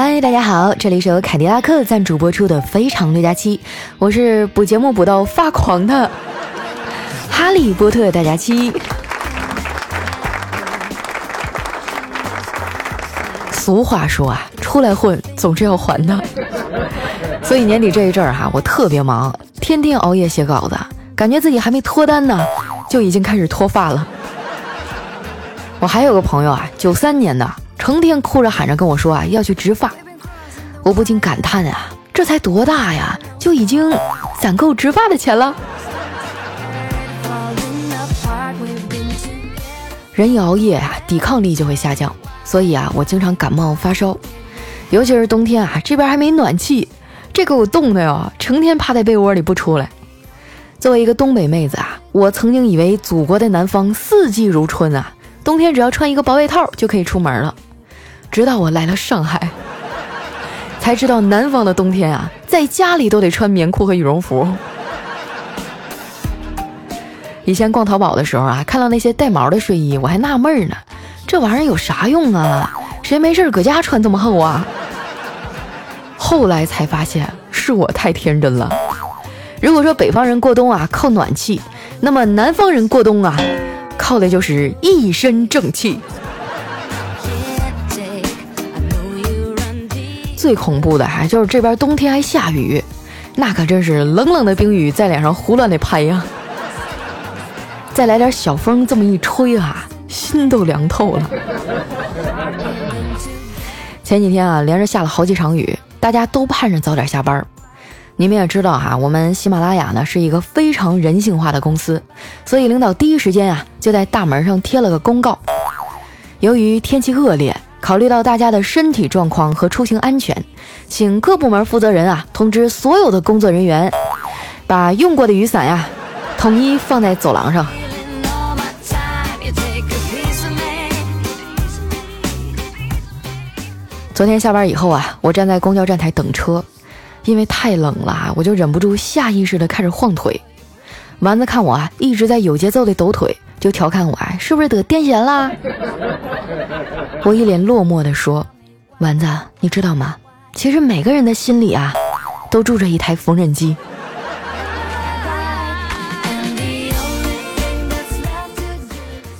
嗨，大家好，这里是由凯迪拉克赞助播出的《非常六加七》，我是补节目补到发狂的 哈利波特大家七。俗话说啊，出来混总是要还的，所以年底这一阵儿哈，我特别忙，天天熬夜写稿子，感觉自己还没脱单呢，就已经开始脱发了。我还有个朋友啊，九三年的。成天哭着喊着跟我说啊要去植发，我不禁感叹啊，这才多大呀，就已经攒够植发的钱了。人一熬夜啊，抵抗力就会下降，所以啊，我经常感冒发烧，尤其是冬天啊，这边还没暖气，这给我冻的呀，成天趴在被窝里不出来。作为一个东北妹子啊，我曾经以为祖国的南方四季如春啊，冬天只要穿一个薄外套就可以出门了。直到我来了上海，才知道南方的冬天啊，在家里都得穿棉裤和羽绒服。以前逛淘宝的时候啊，看到那些带毛的睡衣，我还纳闷呢，这玩意儿有啥用啊？谁没事搁家穿这么厚啊？后来才发现是我太天真了。如果说北方人过冬啊靠暖气，那么南方人过冬啊，靠的就是一身正气。最恐怖的还就是这边冬天还下雨，那可真是冷冷的冰雨在脸上胡乱的拍呀！再来点小风，这么一吹啊，心都凉透了。前几天啊，连着下了好几场雨，大家都盼着早点下班。你们也知道哈，我们喜马拉雅呢是一个非常人性化的公司，所以领导第一时间啊就在大门上贴了个公告：由于天气恶劣。考虑到大家的身体状况和出行安全，请各部门负责人啊通知所有的工作人员，把用过的雨伞呀统一放在走廊上。昨天下班以后啊，我站在公交站台等车，因为太冷了，我就忍不住下意识的开始晃腿。丸子看我啊一直在有节奏的抖腿。就调侃我啊，是不是得癫痫啦？我一脸落寞地说：“丸子，你知道吗？其实每个人的心里啊，都住着一台缝纫机。”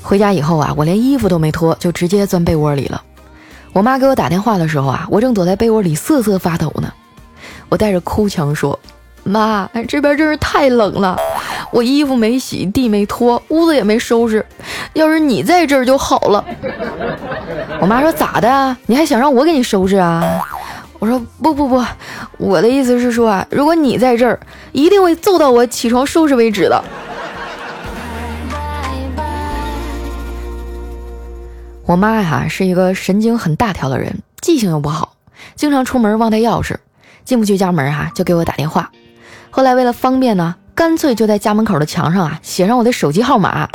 回家以后啊，我连衣服都没脱，就直接钻被窝里了。我妈给我打电话的时候啊，我正躲在被窝里瑟瑟发抖呢。我带着哭腔说：“妈，这边真是太冷了。”我衣服没洗，地没拖，屋子也没收拾。要是你在这儿就好了。我妈说咋的？你还想让我给你收拾啊？我说不不不，我的意思是说啊，如果你在这儿，一定会揍到我起床收拾为止的。我妈呀是一个神经很大条的人，记性又不好，经常出门忘带钥匙，进不去家门哈就给我打电话。后来为了方便呢。干脆就在家门口的墙上啊写上我的手机号码，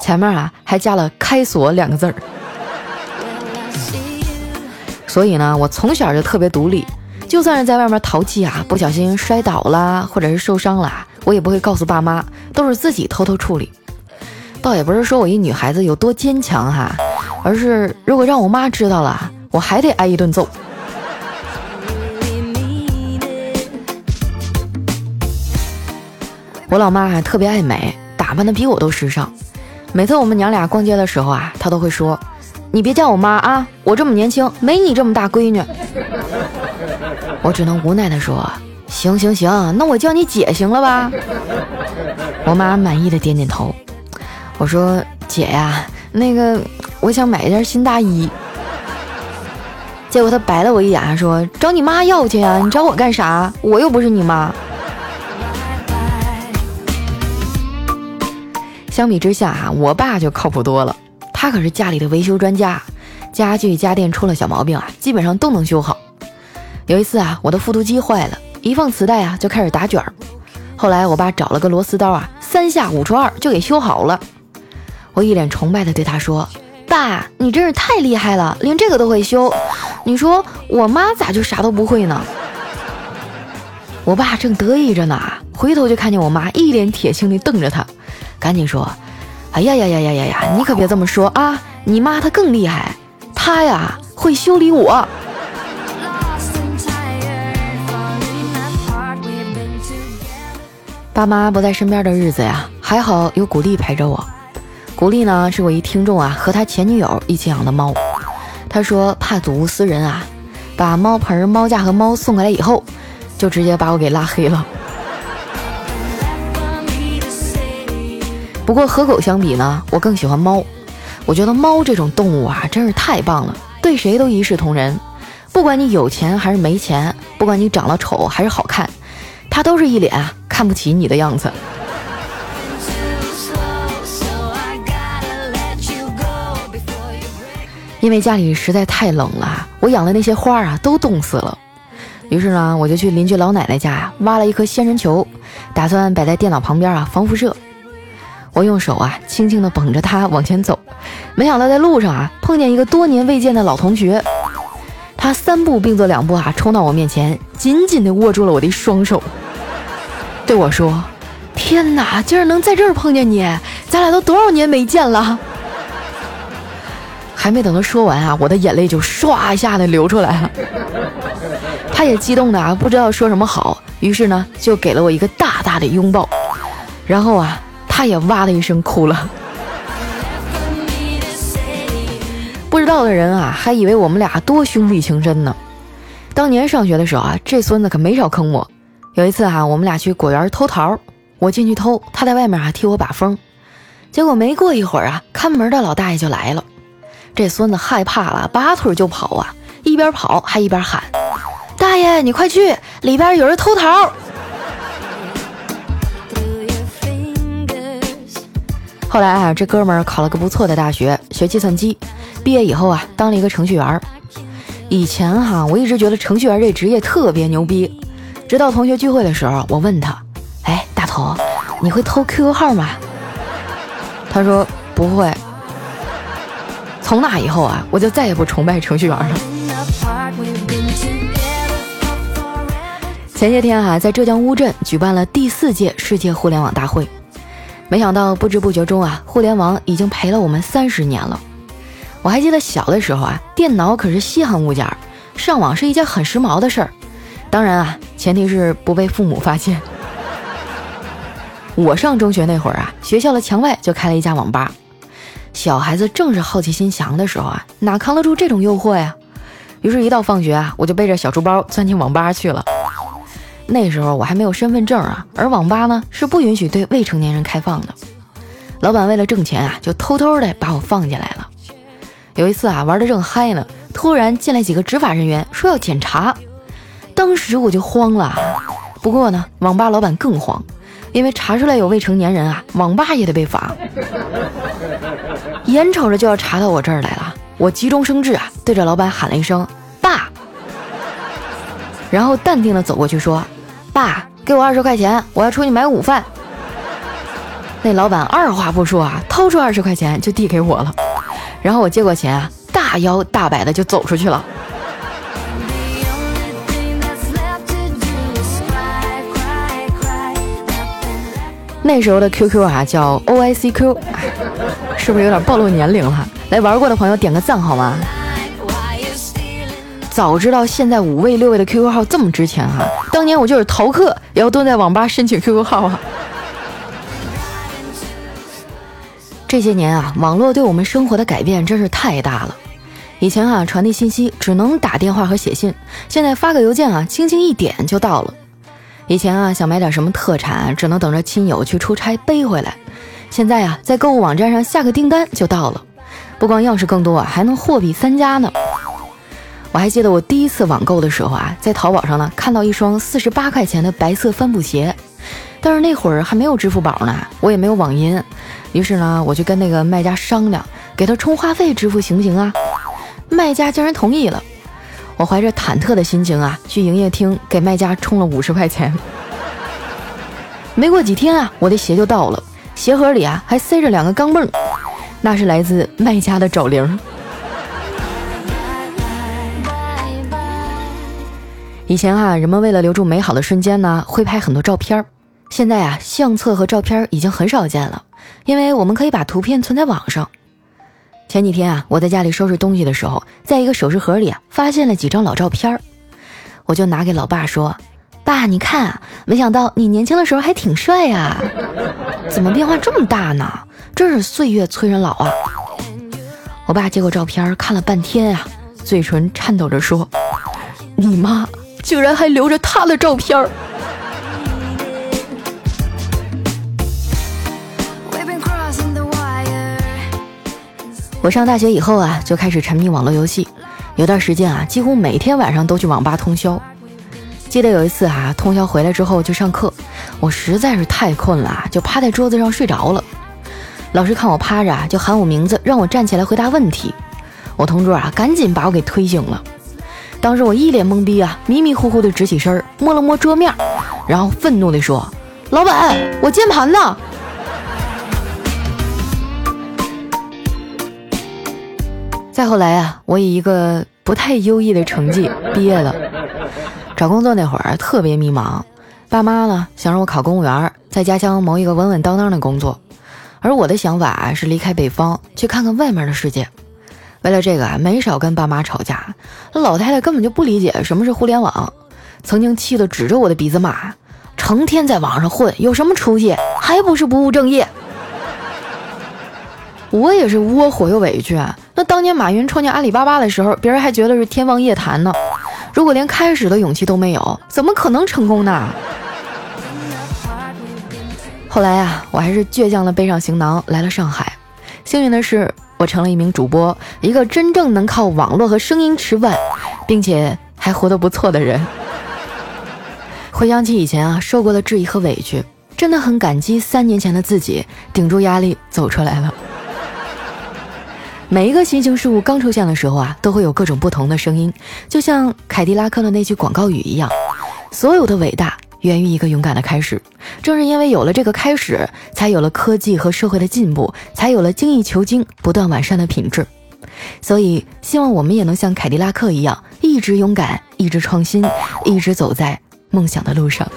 前面啊还加了“开锁”两个字儿。所以呢，我从小就特别独立，就算是在外面淘气啊，不小心摔倒了或者是受伤了，我也不会告诉爸妈，都是自己偷偷处理。倒也不是说我一女孩子有多坚强哈，而是如果让我妈知道了，我还得挨一顿揍。我老妈还特别爱美，打扮的比我都时尚。每次我们娘俩逛街的时候啊，她都会说：“你别叫我妈啊，我这么年轻，没你这么大闺女。”我只能无奈的说：“行行行，那我叫你姐行了吧？”我妈满意的点点头。我说：“姐呀，那个我想买一件新大衣。”结果她白了我一眼，说：“找你妈要去呀，你找我干啥？我又不是你妈。”相比之下啊，我爸就靠谱多了。他可是家里的维修专家，家具家电出了小毛病啊，基本上都能修好。有一次啊，我的复读机坏了，一放磁带啊就开始打卷儿。后来我爸找了个螺丝刀啊，三下五除二就给修好了。我一脸崇拜的对他说：“爸，你真是太厉害了，连这个都会修。你说我妈咋就啥都不会呢？”我爸正得意着呢，回头就看见我妈一脸铁青的瞪着他。赶紧说，哎呀呀呀呀呀呀，你可别这么说啊，你妈她更厉害，她呀会修理我。爸妈不在身边的日子呀，还好有古丽陪着我。古丽呢，是我一听众啊，和他前女友一起养的猫。他说怕睹物思人啊，把猫盆、猫架和猫送过来以后，就直接把我给拉黑了。不过和狗相比呢，我更喜欢猫。我觉得猫这种动物啊，真是太棒了，对谁都一视同仁。不管你有钱还是没钱，不管你长得丑还是好看，它都是一脸看不起你的样子。因为家里实在太冷了，我养的那些花啊都冻死了。于是呢，我就去邻居老奶奶家呀挖了一颗仙人球，打算摆在电脑旁边啊防辐射。我用手啊轻轻地捧着他往前走，没想到在路上啊碰见一个多年未见的老同学，他三步并作两步啊冲到我面前，紧紧地握住了我的双手，对我说：“天哪，竟然能在这儿碰见你，咱俩都多少年没见了。”还没等他说完啊，我的眼泪就唰一下的流出来了。他也激动的啊不知道说什么好，于是呢就给了我一个大大的拥抱，然后啊。他也哇的一声哭了，不知道的人啊，还以为我们俩多兄弟情深呢。当年上学的时候啊，这孙子可没少坑我。有一次哈，我们俩去果园偷桃，我进去偷，他在外面啊替我把风。结果没过一会儿啊，看门的老大爷就来了。这孙子害怕了，拔腿就跑啊，一边跑还一边喊：“大爷，你快去，里边有人偷桃。”后来啊，这哥们儿考了个不错的大学，学计算机，毕业以后啊，当了一个程序员。以前哈，我一直觉得程序员这职业特别牛逼，直到同学聚会的时候，我问他：“哎，大头，你会偷 QQ 号吗？”他说：“不会。”从那以后啊，我就再也不崇拜程序员了。前些天哈，在浙江乌镇举办了第四届世界互联网大会。没想到不知不觉中啊，互联网已经陪了我们三十年了。我还记得小的时候啊，电脑可是稀罕物件儿，上网是一件很时髦的事儿。当然啊，前提是不被父母发现。我上中学那会儿啊，学校的墙外就开了一家网吧。小孩子正是好奇心强的时候啊，哪扛得住这种诱惑呀？于是，一到放学啊，我就背着小书包钻进网吧去了。那时候我还没有身份证啊，而网吧呢是不允许对未成年人开放的。老板为了挣钱啊，就偷偷的把我放进来了。有一次啊，玩的正嗨呢，突然进来几个执法人员说要检查，当时我就慌了。不过呢，网吧老板更慌，因为查出来有未成年人啊，网吧也得被罚。眼瞅着就要查到我这儿来了，我急中生智啊，对着老板喊了一声“爸”，然后淡定的走过去说。爸，给我二十块钱，我要出去买午饭。那老板二话不说啊，掏出二十块钱就递给我了。然后我接过钱啊，大摇大摆的就走出去了。那时候的 QQ 啊叫 OICQ，是不是有点暴露年龄了？来玩过的朋友点个赞好吗？早知道现在五位六位的 QQ 号这么值钱哈，当年我就是逃课也要蹲在网吧申请 QQ 号啊。这些年啊，网络对我们生活的改变真是太大了。以前啊，传递信息只能打电话和写信，现在发个邮件啊，轻轻一点就到了。以前啊，想买点什么特产，只能等着亲友去出差背回来，现在呀，在购物网站上下个订单就到了，不光样式更多，还能货比三家呢。我还记得我第一次网购的时候啊，在淘宝上呢看到一双四十八块钱的白色帆布鞋，但是那会儿还没有支付宝呢，我也没有网银，于是呢我就跟那个卖家商量，给他充话费支付行不行啊？卖家竟然同意了，我怀着忐忑的心情啊去营业厅给卖家充了五十块钱。没过几天啊，我的鞋就到了，鞋盒里啊还塞着两个钢镚，那是来自卖家的找零。以前啊，人们为了留住美好的瞬间呢，会拍很多照片儿。现在啊，相册和照片已经很少见了，因为我们可以把图片存在网上。前几天啊，我在家里收拾东西的时候，在一个首饰盒里啊，发现了几张老照片儿，我就拿给老爸说：“爸，你看，没想到你年轻的时候还挺帅呀，怎么变化这么大呢？真是岁月催人老啊！我爸接过照片看了半天啊，嘴唇颤抖着说：“你妈居然还留着他的照片儿。”我上大学以后啊，就开始沉迷网络游戏，有段时间啊，几乎每天晚上都去网吧通宵。记得有一次啊，通宵回来之后就上课，我实在是太困了，就趴在桌子上睡着了。老师看我趴着，就喊我名字，让我站起来回答问题。我同桌啊，赶紧把我给推醒了。当时我一脸懵逼啊，迷迷糊糊的直起身，摸了摸桌面，然后愤怒地说：“老板，我键盘呢？”再后来啊，我以一个不太优异的成绩毕业了。找工作那会儿特别迷茫，爸妈呢想让我考公务员，在家乡谋一个稳稳当当的工作，而我的想法是离开北方，去看看外面的世界。为了这个啊，没少跟爸妈吵架。那老太太根本就不理解什么是互联网，曾经气得指着我的鼻子骂：“成天在网上混，有什么出息？还不是不务正业？”我也是窝火又委屈。那当年马云创建阿里巴巴的时候，别人还觉得是天方夜谭呢。如果连开始的勇气都没有，怎么可能成功呢？后来呀，我还是倔强的背上行囊来了上海。幸运的是，我成了一名主播，一个真正能靠网络和声音吃饭，并且还活得不错的人。回想起以前啊，受过的质疑和委屈，真的很感激三年前的自己，顶住压力走出来了。每一个新型事物刚出现的时候啊，都会有各种不同的声音，就像凯迪拉克的那句广告语一样：“所有的伟大源于一个勇敢的开始。”正是因为有了这个开始，才有了科技和社会的进步，才有了精益求精、不断完善的品质。所以，希望我们也能像凯迪拉克一样，一直勇敢，一直创新，一直走在梦想的路上。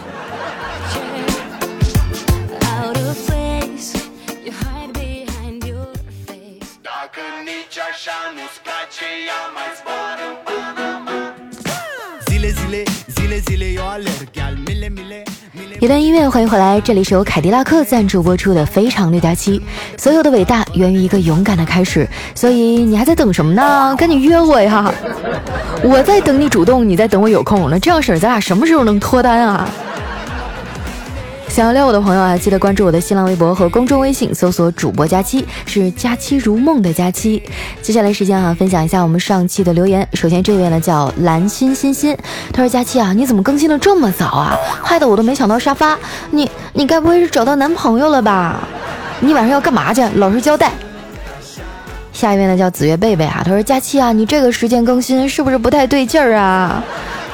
一段音乐，欢迎回来，这里是由凯迪拉克赞助播出的《非常六加七》。所有的伟大源于一个勇敢的开始，所以你还在等什么呢？赶紧约我呀！我在等你主动，你在等我有空。那这样式儿，咱俩什么时候能脱单啊？想要撩我的朋友啊，记得关注我的新浪微博和公众微信，搜索“主播佳期”，是“佳期如梦”的佳期。接下来时间啊，分享一下我们上期的留言。首先这位呢叫蓝心心心，他说：“佳期啊，你怎么更新的这么早啊？害得我都没想到沙发。你你该不会是找到男朋友了吧？你晚上要干嘛去？老实交代。”下一位呢叫紫月贝贝啊，他说：“佳期啊，你这个时间更新是不是不太对劲儿啊？”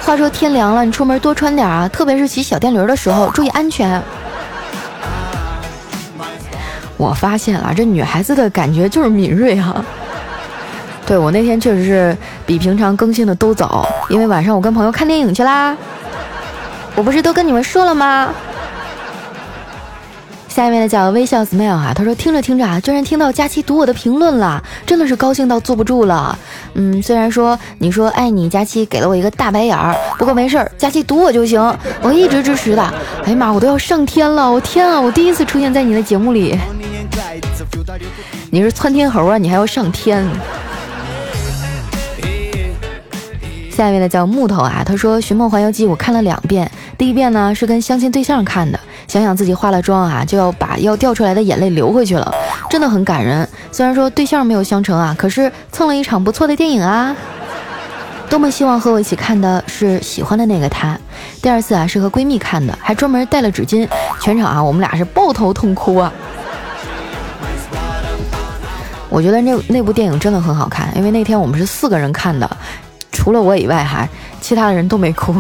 话说天凉了，你出门多穿点啊，特别是骑小电驴的时候，注意安全。我发现了，这女孩子的感觉就是敏锐哈。对我那天确实是比平常更新的都早，因为晚上我跟朋友看电影去啦。我不是都跟你们说了吗？下一位呢叫微笑 smile 啊，他说听着听着啊，居然听到佳期读我的评论了，真的是高兴到坐不住了。嗯，虽然说你说爱你佳期给了我一个大白眼儿，不过没事儿，佳期读我就行，我一直支持的。哎呀妈，我都要上天了，我天啊，我第一次出现在你的节目里，你是窜天猴啊，你还要上天？下一位呢叫木头啊，他说《寻梦环游记》我看了两遍，第一遍呢是跟相亲对象看的。想想自己化了妆啊，就要把要掉出来的眼泪流回去了，真的很感人。虽然说对象没有相成啊，可是蹭了一场不错的电影啊。多么希望和我一起看的是喜欢的那个他。第二次啊是和闺蜜看的，还专门带了纸巾，全场啊我们俩是抱头痛哭啊。我觉得那那部电影真的很好看，因为那天我们是四个人看的，除了我以外哈，其他的人都没哭。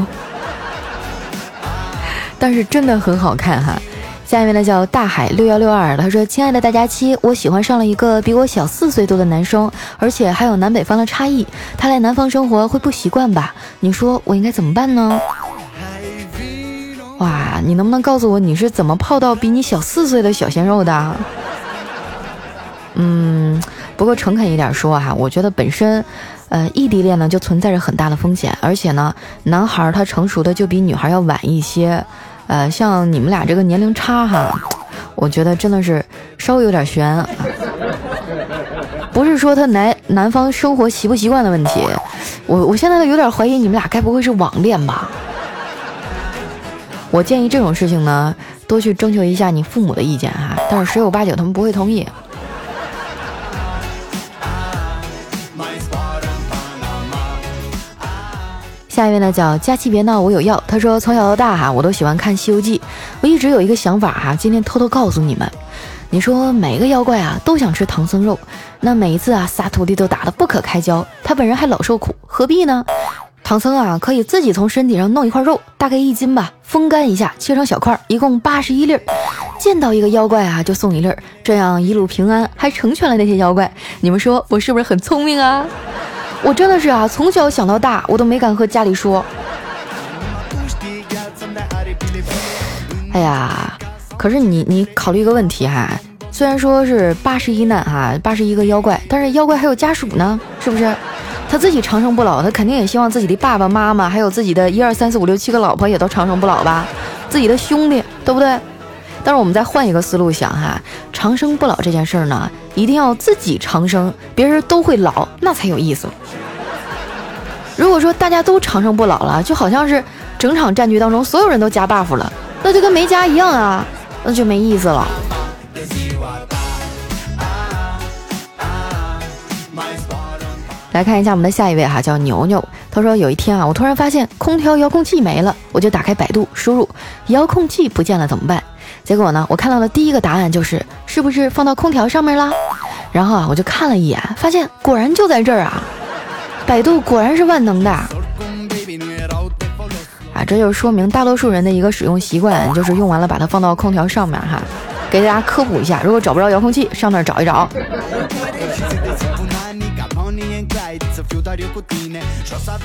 但是真的很好看哈，下一位呢叫大海六幺六二，他说：“亲爱的大家七，我喜欢上了一个比我小四岁多的男生，而且还有南北方的差异，他来南方生活会不习惯吧？你说我应该怎么办呢？”哇，你能不能告诉我你是怎么泡到比你小四岁的小鲜肉的？嗯，不过诚恳一点说哈，我觉得本身，呃，异地恋呢就存在着很大的风险，而且呢，男孩他成熟的就比女孩要晚一些。呃，像你们俩这个年龄差哈，我觉得真的是稍微有点悬。不是说他男男方生活习不习惯的问题，我我现在都有点怀疑你们俩该不会是网恋吧？我建议这种事情呢，多去征求一下你父母的意见哈，但是十有八九他们不会同意。位呢叫佳期别闹，我有药。他说从小到大哈，我都喜欢看《西游记》，我一直有一个想法哈，今天偷偷告诉你们。你说每个妖怪啊都想吃唐僧肉，那每一次啊仨徒弟都打得不可开交，他本人还老受苦，何必呢？唐僧啊可以自己从身体上弄一块肉，大概一斤吧，风干一下，切成小块，一共八十一粒，见到一个妖怪啊就送一粒，这样一路平安，还成全了那些妖怪。你们说我是不是很聪明啊？我真的是啊，从小想到大，我都没敢和家里说。哎呀，可是你你考虑一个问题哈，虽然说是八十一难哈，八十一个妖怪，但是妖怪还有家属呢，是不是？他自己长生不老，他肯定也希望自己的爸爸妈妈，还有自己的一二三四五六七个老婆也都长生不老吧，自己的兄弟，对不对？但是我们再换一个思路想哈，长生不老这件事儿呢，一定要自己长生，别人都会老，那才有意思。如果说大家都长生不老了，就好像是整场战局当中所有人都加 buff 了，那就跟没加一样啊，那就没意思了。来看一下我们的下一位哈，叫牛牛。他说有一天啊，我突然发现空调遥控器没了，我就打开百度，输入遥控器不见了怎么办？结果呢，我看到的第一个答案就是是不是放到空调上面了？然后啊，我就看了一眼，发现果然就在这儿啊！百度果然是万能的啊！这就说明大多数人的一个使用习惯，就是用完了把它放到空调上面哈。给大家科普一下，如果找不着遥控器，上那儿找一找。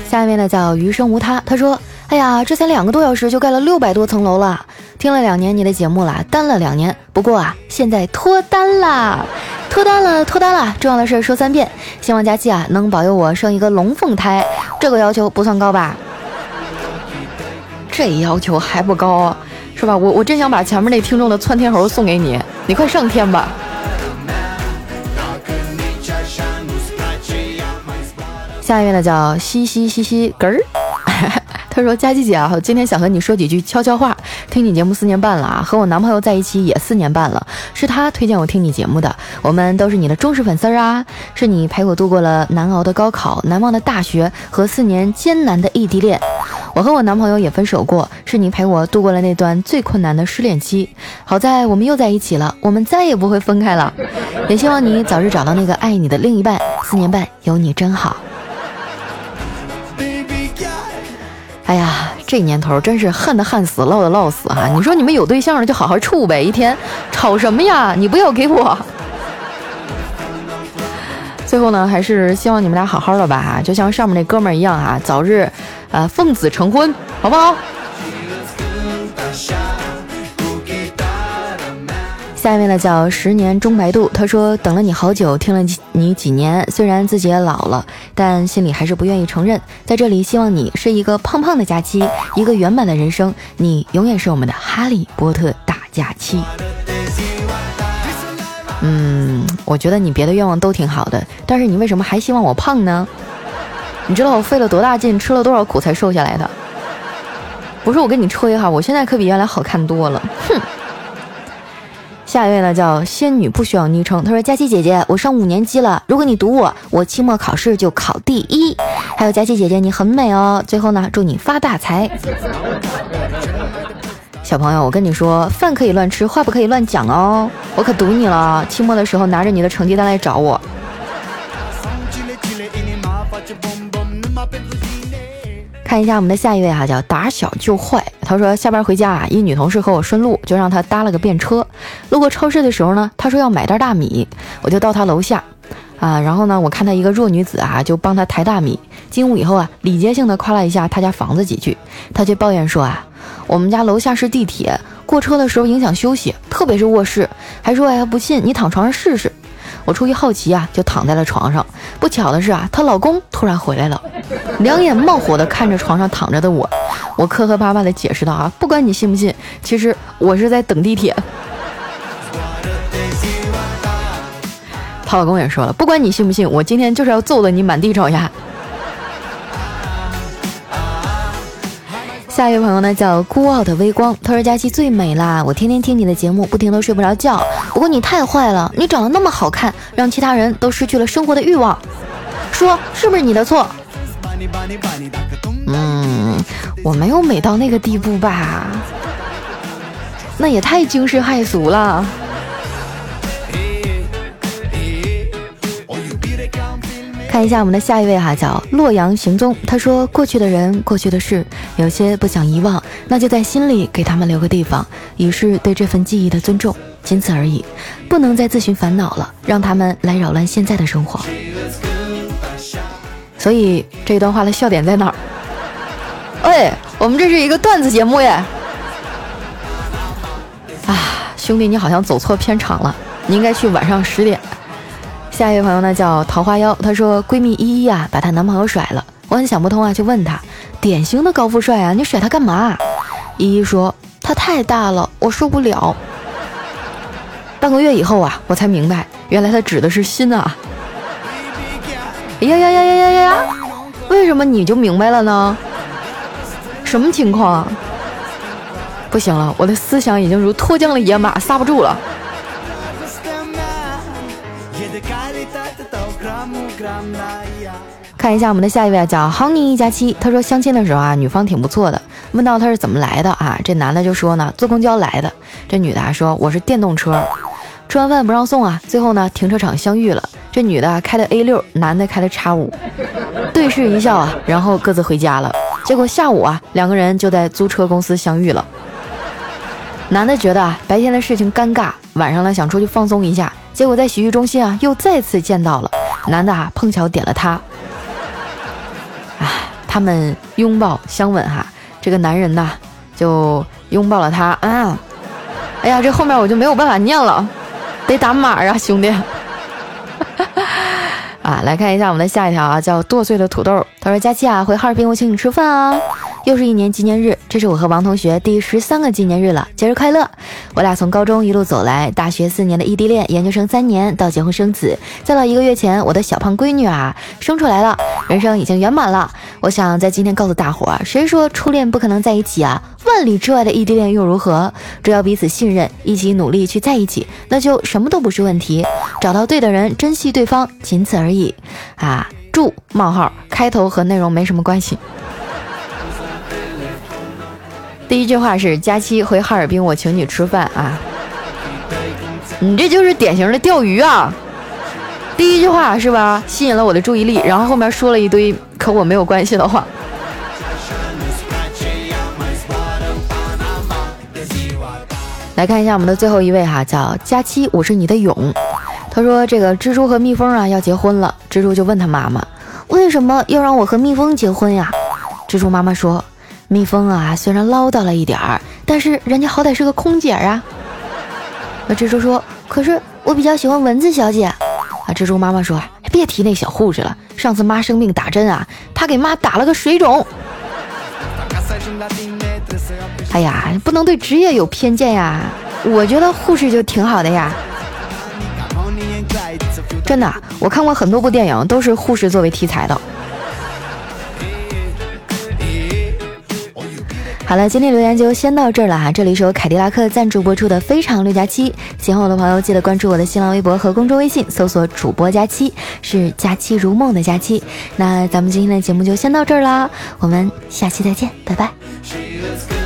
下一位呢叫余生无他，他说：“哎呀，这才两个多小时就盖了六百多层楼了，听了两年你的节目了，单了两年，不过啊，现在脱单啦，脱单了，脱单了！重要的事说三遍，希望佳期啊能保佑我生一个龙凤胎，这个要求不算高吧？这要求还不高，是吧？我我真想把前面那听众的窜天猴送给你，你快上天吧！”下一位呢叫嘻嘻嘻嘻嗝儿，他说佳琪姐啊，今天想和你说几句悄悄话。听你节目四年半了啊，和我男朋友在一起也四年半了，是他推荐我听你节目的，我们都是你的忠实粉丝啊。是你陪我度过了难熬的高考、难忘的大学和四年艰难的异地恋。我和我男朋友也分手过，是你陪我度过了那段最困难的失恋期。好在我们又在一起了，我们再也不会分开了。也希望你早日找到那个爱你的另一半。四年半有你真好。哎呀，这年头真是恨的恨死，唠的唠死啊！你说你们有对象了就好好处呗，一天吵什么呀？你不要给我。最后呢，还是希望你们俩好好的吧哈，就像上面那哥们儿一样啊，早日呃奉子成婚，好不好？下一位呢叫十年钟白度，他说等了你好久，听了你几年，虽然自己也老了，但心里还是不愿意承认。在这里，希望你是一个胖胖的假期，一个圆满的人生，你永远是我们的哈利波特大假期。嗯，我觉得你别的愿望都挺好的，但是你为什么还希望我胖呢？你知道我费了多大劲，吃了多少苦才瘦下来的？不是我跟你吹哈，我现在可比原来好看多了。哼。下一位呢，叫仙女，不需要昵称。她说：“佳琪姐姐，我上五年级了，如果你读我，我期末考试就考第一。还有佳琪姐姐，你很美哦。最后呢，祝你发大财。”小朋友，我跟你说，饭可以乱吃，话不可以乱讲哦。我可赌你了，期末的时候拿着你的成绩单来找我。看一下我们的下一位哈，叫打小就坏。他说下班回家啊，一女同事和我顺路，就让他搭了个便车。路过超市的时候呢，他说要买袋大米，我就到他楼下啊，然后呢，我看他一个弱女子啊，就帮他抬大米。进屋以后啊，礼节性的夸了一下他家房子几句，他却抱怨说啊，我们家楼下是地铁，过车的时候影响休息，特别是卧室，还说哎不信你躺床上试试。我出于好奇啊，就躺在了床上。不巧的是啊，她老公突然回来了，两眼冒火的看着床上躺着的我。我磕磕巴巴的解释道啊，不管你信不信，其实我是在等地铁。她老公也说了，不管你信不信，我今天就是要揍的你满地找牙。下一位朋友呢叫孤傲的微光，他说佳期最美啦，我天天听你的节目，不听都睡不着觉。不过你太坏了，你长得那么好看，让其他人都失去了生活的欲望。说是不是你的错？嗯，我没有美到那个地步吧？那也太惊世骇俗了。看一下我们的下一位哈，叫洛阳行踪。他说：“过去的人，过去的事，有些不想遗忘，那就在心里给他们留个地方，以示对这份记忆的尊重，仅此而已。不能再自寻烦恼了，让他们来扰乱现在的生活。”所以这段话的笑点在哪儿？喂，我们这是一个段子节目耶！啊，兄弟，你好像走错片场了，你应该去晚上十点。下一位朋友呢叫桃花妖，她说闺蜜依依啊把她男朋友甩了，我很想不通啊，就问她，典型的高富帅啊，你甩他干嘛？依依说他太大了，我受不了。半个月以后啊，我才明白，原来他指的是心啊。呀呀呀呀呀呀呀！为什么你就明白了呢？什么情况？不行了，我的思想已经如脱缰的野马，刹不住了。看一下我们的下一位啊，叫 Honey 一加七。他说相亲的时候啊，女方挺不错的。问到他是怎么来的啊，这男的就说呢，坐公交来的。这女的说我是电动车。吃完饭不让送啊，最后呢停车场相遇了。这女的开的 A 六，男的开的叉五，对视一笑啊，然后各自回家了。结果下午啊，两个人就在租车公司相遇了。男的觉得啊，白天的事情尴尬，晚上呢想出去放松一下。结果在洗浴中心啊，又再次见到了男的啊，碰巧点了她。啊，他们拥抱相吻哈，这个男人呐就拥抱了她啊。哎呀，这后面我就没有办法念了，得打码啊，兄弟。啊，来看一下我们的下一条啊，叫剁碎的土豆。他说：“佳琪啊，回哈尔滨我请你吃饭啊。”又是一年纪念日，这是我和王同学第十三个纪念日了，节日快乐！我俩从高中一路走来，大学四年的异地恋，研究生三年，到结婚生子，再到一个月前，我的小胖闺女啊生出来了，人生已经圆满了。我想在今天告诉大伙儿，谁说初恋不可能在一起啊？万里之外的异地恋又如何？只要彼此信任，一起努力去在一起，那就什么都不是问题。找到对的人，珍惜对方，仅此而已。啊，祝冒号开头和内容没什么关系。第一句话是佳期回哈尔滨，我请你吃饭啊！你这就是典型的钓鱼啊！第一句话是吧，吸引了我的注意力，然后后面说了一堆和我没有关系的话。来看一下我们的最后一位哈，叫佳期，我是你的勇。他说这个蜘蛛和蜜蜂啊要结婚了，蜘蛛就问他妈妈，为什么要让我和蜜蜂结婚呀？蜘蛛妈妈说。蜜蜂啊，虽然唠叨了一点儿，但是人家好歹是个空姐啊。那蜘蛛说：“可是我比较喜欢蚊子小姐。”啊，蜘蛛妈妈说：“别提那小护士了，上次妈生病打针啊，她给妈打了个水肿。”哎呀，不能对职业有偏见呀！我觉得护士就挺好的呀。真的，我看过很多部电影，都是护士作为题材的。好了，今天留言就先到这儿了哈。这里是由凯迪拉克赞助播出的《非常六加七》，喜欢我的朋友记得关注我的新浪微博和公众微信，搜索主播佳期，是佳期如梦的佳期。那咱们今天的节目就先到这儿啦，我们下期再见，拜拜。